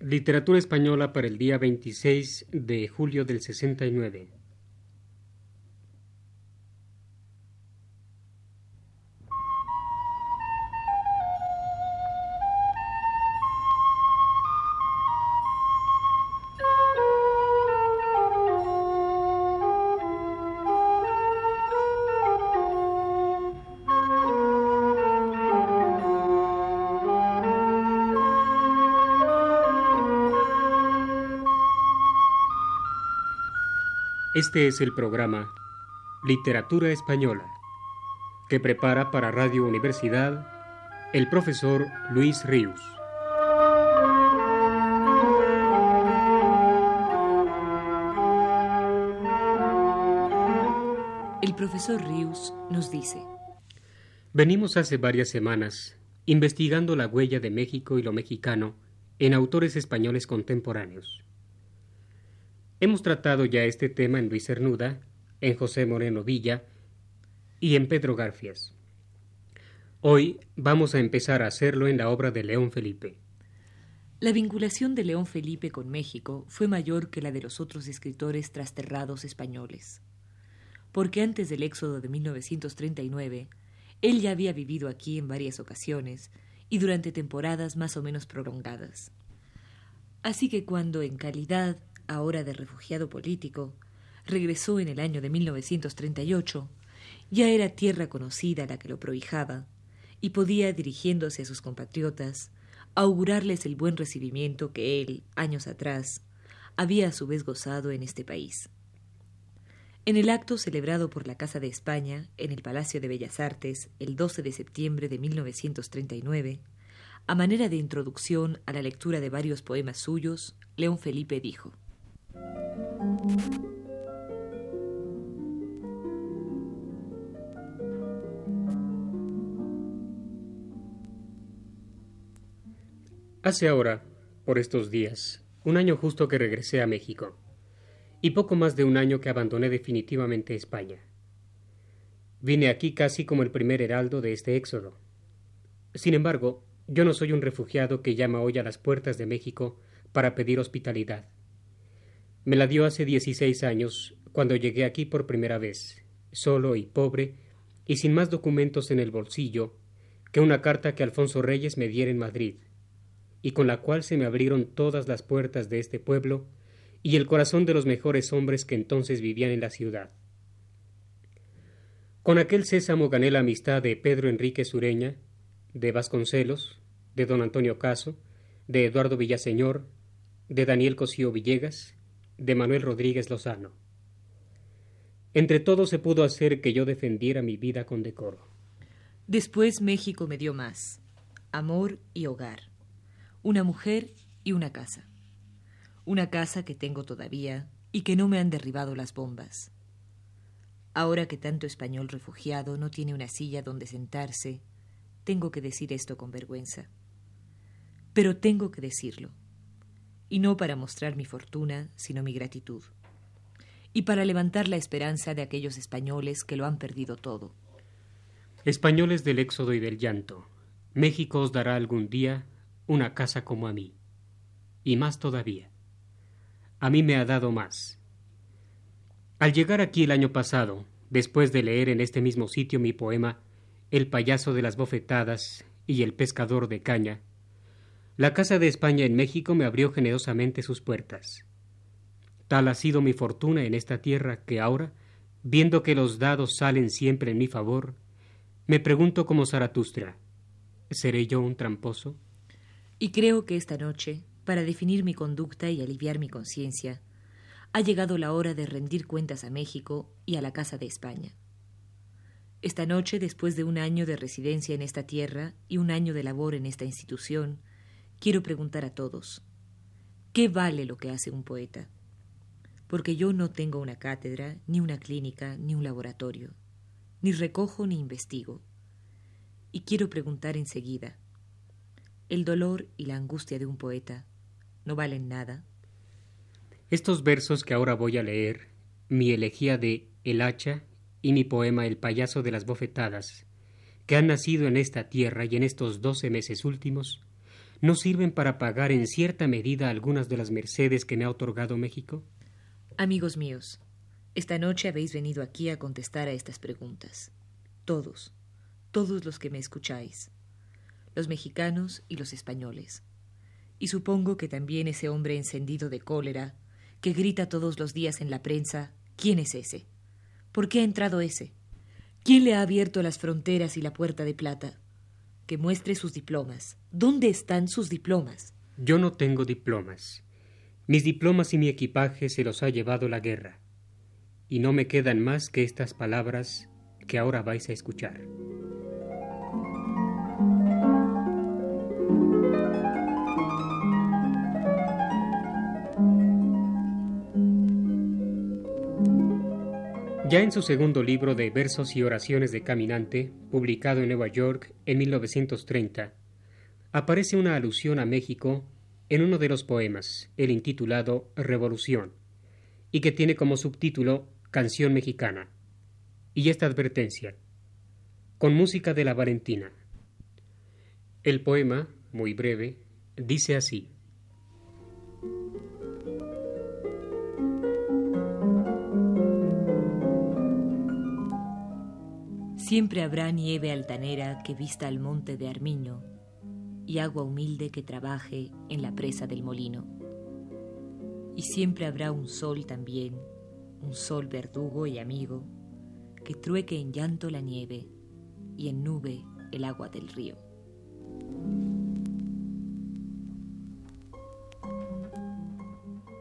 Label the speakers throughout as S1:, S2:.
S1: Literatura española para el día 26 de julio del 69. Este es el programa Literatura Española, que prepara para Radio Universidad el profesor Luis Ríos.
S2: El profesor Ríos nos dice,
S1: Venimos hace varias semanas investigando la huella de México y lo mexicano en autores españoles contemporáneos. Hemos tratado ya este tema en Luis Cernuda, en José Moreno Villa y en Pedro Garfias. Hoy vamos a empezar a hacerlo en la obra de León Felipe.
S2: La vinculación de León Felipe con México fue mayor que la de los otros escritores trasterrados españoles, porque antes del éxodo de 1939, él ya había vivido aquí en varias ocasiones y durante temporadas más o menos prolongadas. Así que cuando en calidad ahora de refugiado político, regresó en el año de 1938, ya era tierra conocida la que lo prohijaba, y podía, dirigiéndose a sus compatriotas, augurarles el buen recibimiento que él, años atrás, había a su vez gozado en este país. En el acto celebrado por la Casa de España en el Palacio de Bellas Artes el 12 de septiembre de 1939, a manera de introducción a la lectura de varios poemas suyos, León Felipe dijo
S1: Hace ahora, por estos días, un año justo que regresé a México, y poco más de un año que abandoné definitivamente España. Vine aquí casi como el primer heraldo de este éxodo. Sin embargo, yo no soy un refugiado que llama hoy a las puertas de México para pedir hospitalidad. Me la dio hace dieciséis años, cuando llegué aquí por primera vez, solo y pobre, y sin más documentos en el bolsillo que una carta que Alfonso Reyes me diera en Madrid, y con la cual se me abrieron todas las puertas de este pueblo y el corazón de los mejores hombres que entonces vivían en la ciudad. Con aquel sésamo gané la amistad de Pedro Enrique Sureña, de Vasconcelos, de don Antonio Caso, de Eduardo Villaseñor, de Daniel Cosío Villegas, de Manuel Rodríguez Lozano. Entre todos se pudo hacer que yo defendiera mi vida con decoro.
S2: Después México me dio más, amor y hogar una mujer y una casa. Una casa que tengo todavía y que no me han derribado las bombas. Ahora que tanto español refugiado no tiene una silla donde sentarse, tengo que decir esto con vergüenza. Pero tengo que decirlo, y no para mostrar mi fortuna, sino mi gratitud, y para levantar la esperanza de aquellos españoles que lo han perdido todo.
S1: Españoles del éxodo y del llanto, México os dará algún día una casa como a mí. Y más todavía. A mí me ha dado más. Al llegar aquí el año pasado, después de leer en este mismo sitio mi poema El payaso de las bofetadas y El pescador de caña, la Casa de España en México me abrió generosamente sus puertas. Tal ha sido mi fortuna en esta tierra que ahora, viendo que los dados salen siempre en mi favor, me pregunto como Zaratustra, ¿seré yo un tramposo?
S2: Y creo que esta noche, para definir mi conducta y aliviar mi conciencia, ha llegado la hora de rendir cuentas a México y a la Casa de España. Esta noche, después de un año de residencia en esta tierra y un año de labor en esta institución, quiero preguntar a todos, ¿qué vale lo que hace un poeta? Porque yo no tengo una cátedra, ni una clínica, ni un laboratorio, ni recojo ni investigo. Y quiero preguntar enseguida, el dolor y la angustia de un poeta no valen nada.
S1: Estos versos que ahora voy a leer, mi elegía de El hacha y mi poema El payaso de las bofetadas, que han nacido en esta tierra y en estos doce meses últimos, no sirven para pagar en cierta medida algunas de las mercedes que me ha otorgado México?
S2: Amigos míos, esta noche habéis venido aquí a contestar a estas preguntas. Todos, todos los que me escucháis, los mexicanos y los españoles. Y supongo que también ese hombre encendido de cólera, que grita todos los días en la prensa, ¿quién es ese? ¿Por qué ha entrado ese? ¿Quién le ha abierto las fronteras y la puerta de plata? Que muestre sus diplomas. ¿Dónde están sus diplomas?
S1: Yo no tengo diplomas. Mis diplomas y mi equipaje se los ha llevado la guerra. Y no me quedan más que estas palabras que ahora vais a escuchar. Ya en su segundo libro de Versos y Oraciones de Caminante, publicado en Nueva York en 1930, aparece una alusión a México en uno de los poemas, el intitulado Revolución, y que tiene como subtítulo Canción Mexicana. Y esta advertencia, con música de la Valentina. El poema, muy breve, dice así.
S2: Siempre habrá nieve altanera que vista al monte de Armiño y agua humilde que trabaje en la presa del molino. Y siempre habrá un sol también, un sol verdugo y amigo, que trueque en llanto la nieve y en nube el agua del río.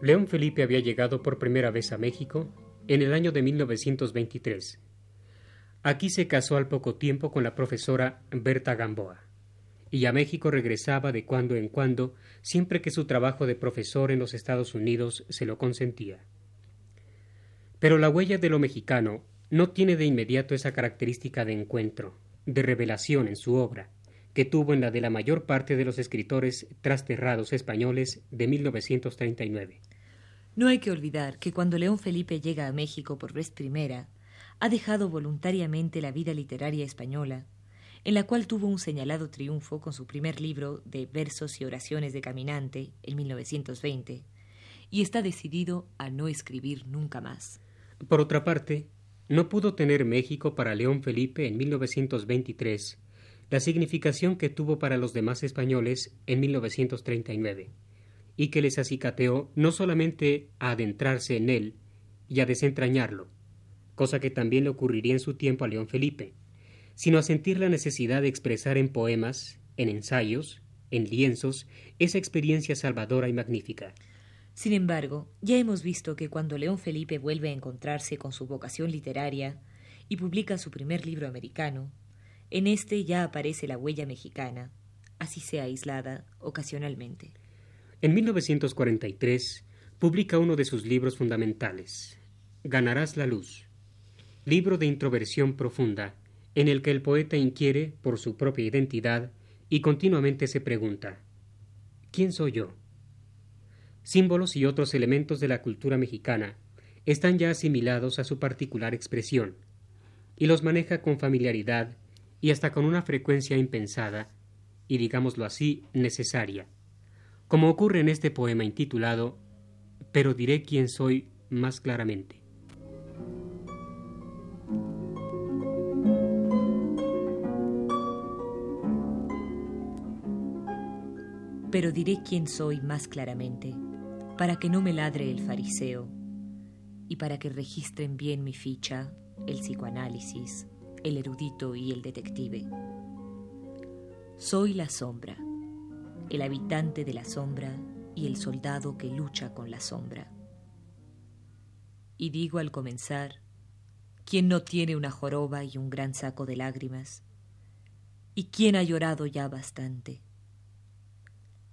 S1: León Felipe había llegado por primera vez a México en el año de 1923 Aquí se casó al poco tiempo con la profesora Berta Gamboa, y a México regresaba de cuando en cuando, siempre que su trabajo de profesor en los Estados Unidos se lo consentía. Pero la huella de lo mexicano no tiene de inmediato esa característica de encuentro, de revelación en su obra, que tuvo en la de la mayor parte de los escritores trasterrados españoles de 1939.
S2: No hay que olvidar que cuando León Felipe llega a México por vez primera, ha dejado voluntariamente la vida literaria española, en la cual tuvo un señalado triunfo con su primer libro de versos y oraciones de caminante en 1920, y está decidido a no escribir nunca más.
S1: Por otra parte, no pudo tener México para León Felipe en 1923 la significación que tuvo para los demás españoles en 1939, y que les acicateó no solamente a adentrarse en él y a desentrañarlo, cosa que también le ocurriría en su tiempo a León Felipe, sino a sentir la necesidad de expresar en poemas, en ensayos, en lienzos, esa experiencia salvadora y magnífica.
S2: Sin embargo, ya hemos visto que cuando León Felipe vuelve a encontrarse con su vocación literaria y publica su primer libro americano, en este ya aparece la huella mexicana, así sea aislada ocasionalmente.
S1: En 1943 publica uno de sus libros fundamentales, Ganarás la luz, libro de introversión profunda, en el que el poeta inquiere por su propia identidad y continuamente se pregunta ¿Quién soy yo? Símbolos y otros elementos de la cultura mexicana están ya asimilados a su particular expresión, y los maneja con familiaridad y hasta con una frecuencia impensada, y digámoslo así, necesaria, como ocurre en este poema intitulado Pero diré quién soy más claramente.
S2: Pero diré quién soy más claramente, para que no me ladre el fariseo, y para que registren bien mi ficha el psicoanálisis, el erudito y el detective. Soy la sombra, el habitante de la sombra y el soldado que lucha con la sombra. Y digo al comenzar, ¿quién no tiene una joroba y un gran saco de lágrimas? ¿Y quién ha llorado ya bastante?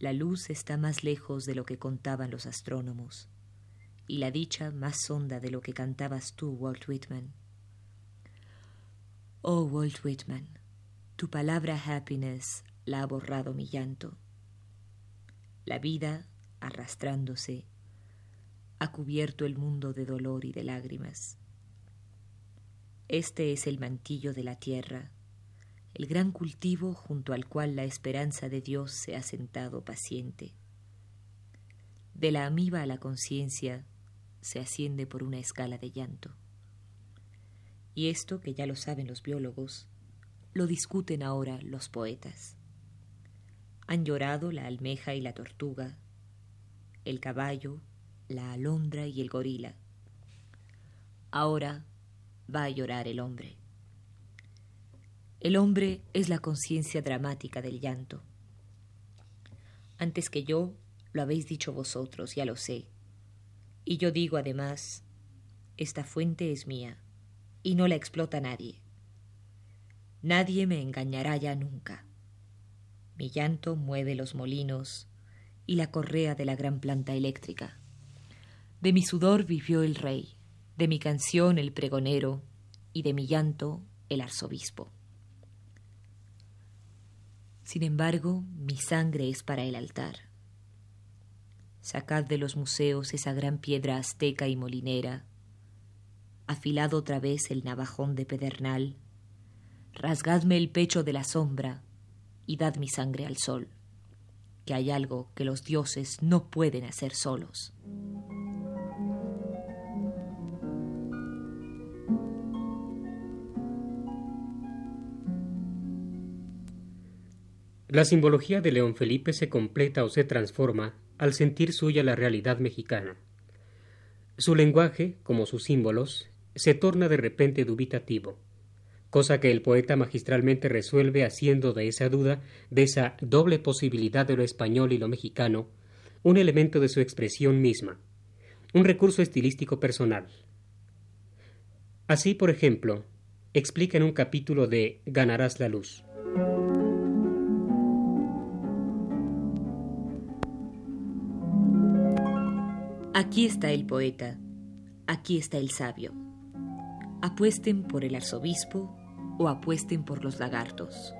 S2: La luz está más lejos de lo que contaban los astrónomos, y la dicha más honda de lo que cantabas tú, Walt Whitman. Oh, Walt Whitman, tu palabra happiness la ha borrado mi llanto. La vida, arrastrándose, ha cubierto el mundo de dolor y de lágrimas. Este es el mantillo de la tierra, el gran cultivo junto al cual la esperanza de Dios se ha sentado paciente. De la amiba a la conciencia se asciende por una escala de llanto. Y esto, que ya lo saben los biólogos, lo discuten ahora los poetas. Han llorado la almeja y la tortuga, el caballo, la alondra y el gorila. Ahora va a llorar el hombre. El hombre es la conciencia dramática del llanto. Antes que yo, lo habéis dicho vosotros, ya lo sé. Y yo digo además, esta fuente es mía, y no la explota nadie. Nadie me engañará ya nunca. Mi llanto mueve los molinos y la correa de la gran planta eléctrica. De mi sudor vivió el rey, de mi canción el pregonero, y de mi llanto el arzobispo. Sin embargo, mi sangre es para el altar. Sacad de los museos esa gran piedra azteca y molinera, afilad otra vez el navajón de pedernal, rasgadme el pecho de la sombra y dad mi sangre al sol, que hay algo que los dioses no pueden hacer solos.
S1: La simbología de León Felipe se completa o se transforma al sentir suya la realidad mexicana. Su lenguaje, como sus símbolos, se torna de repente dubitativo, cosa que el poeta magistralmente resuelve haciendo de esa duda, de esa doble posibilidad de lo español y lo mexicano, un elemento de su expresión misma, un recurso estilístico personal. Así, por ejemplo, explica en un capítulo de Ganarás la luz.
S2: Aquí está el poeta, aquí está el sabio. Apuesten por el arzobispo o apuesten por los lagartos.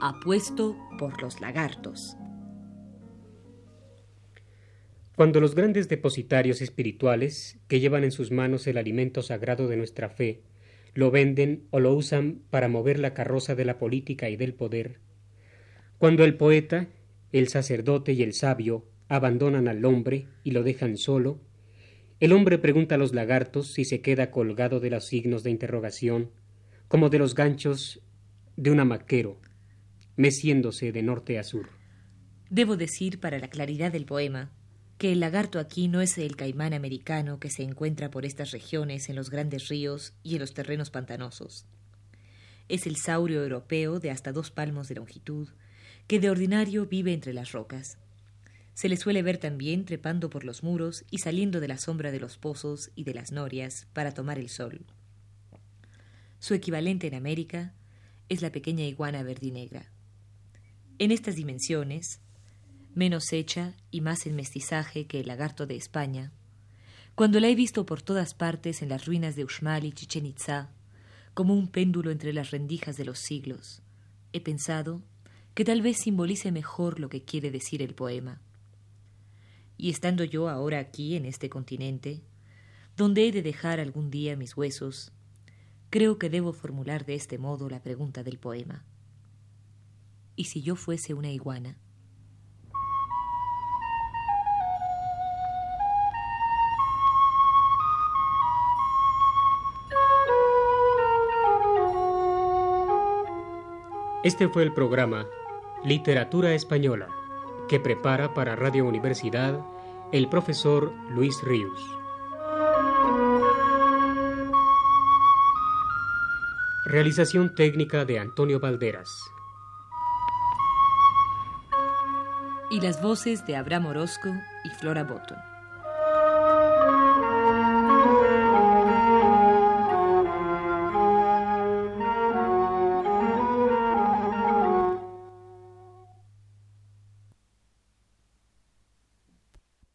S2: Apuesto por los lagartos.
S1: Cuando los grandes depositarios espirituales, que llevan en sus manos el alimento sagrado de nuestra fe, lo venden o lo usan para mover la carroza de la política y del poder, cuando el poeta, el sacerdote y el sabio abandonan al hombre y lo dejan solo, el hombre pregunta a los lagartos si se queda colgado de los signos de interrogación, como de los ganchos de un amaquero, meciéndose de norte a sur.
S2: Debo decir, para la claridad del poema, que el lagarto aquí no es el caimán americano que se encuentra por estas regiones en los grandes ríos y en los terrenos pantanosos. Es el saurio europeo de hasta dos palmos de longitud, que de ordinario vive entre las rocas. Se le suele ver también trepando por los muros y saliendo de la sombra de los pozos y de las norias para tomar el sol. Su equivalente en América es la pequeña iguana verdinegra. En estas dimensiones, menos hecha y más en mestizaje que el lagarto de España, cuando la he visto por todas partes en las ruinas de Uxmal y Chichen Itza, como un péndulo entre las rendijas de los siglos, he pensado que tal vez simbolice mejor lo que quiere decir el poema. Y estando yo ahora aquí en este continente, donde he de dejar algún día mis huesos, creo que debo formular de este modo la pregunta del poema. ¿Y si yo fuese una iguana?
S1: Este fue el programa Literatura Española que prepara para Radio Universidad el profesor Luis Ríos. Realización técnica de Antonio Valderas.
S2: Y las voces de Abraham Orozco y Flora Botton.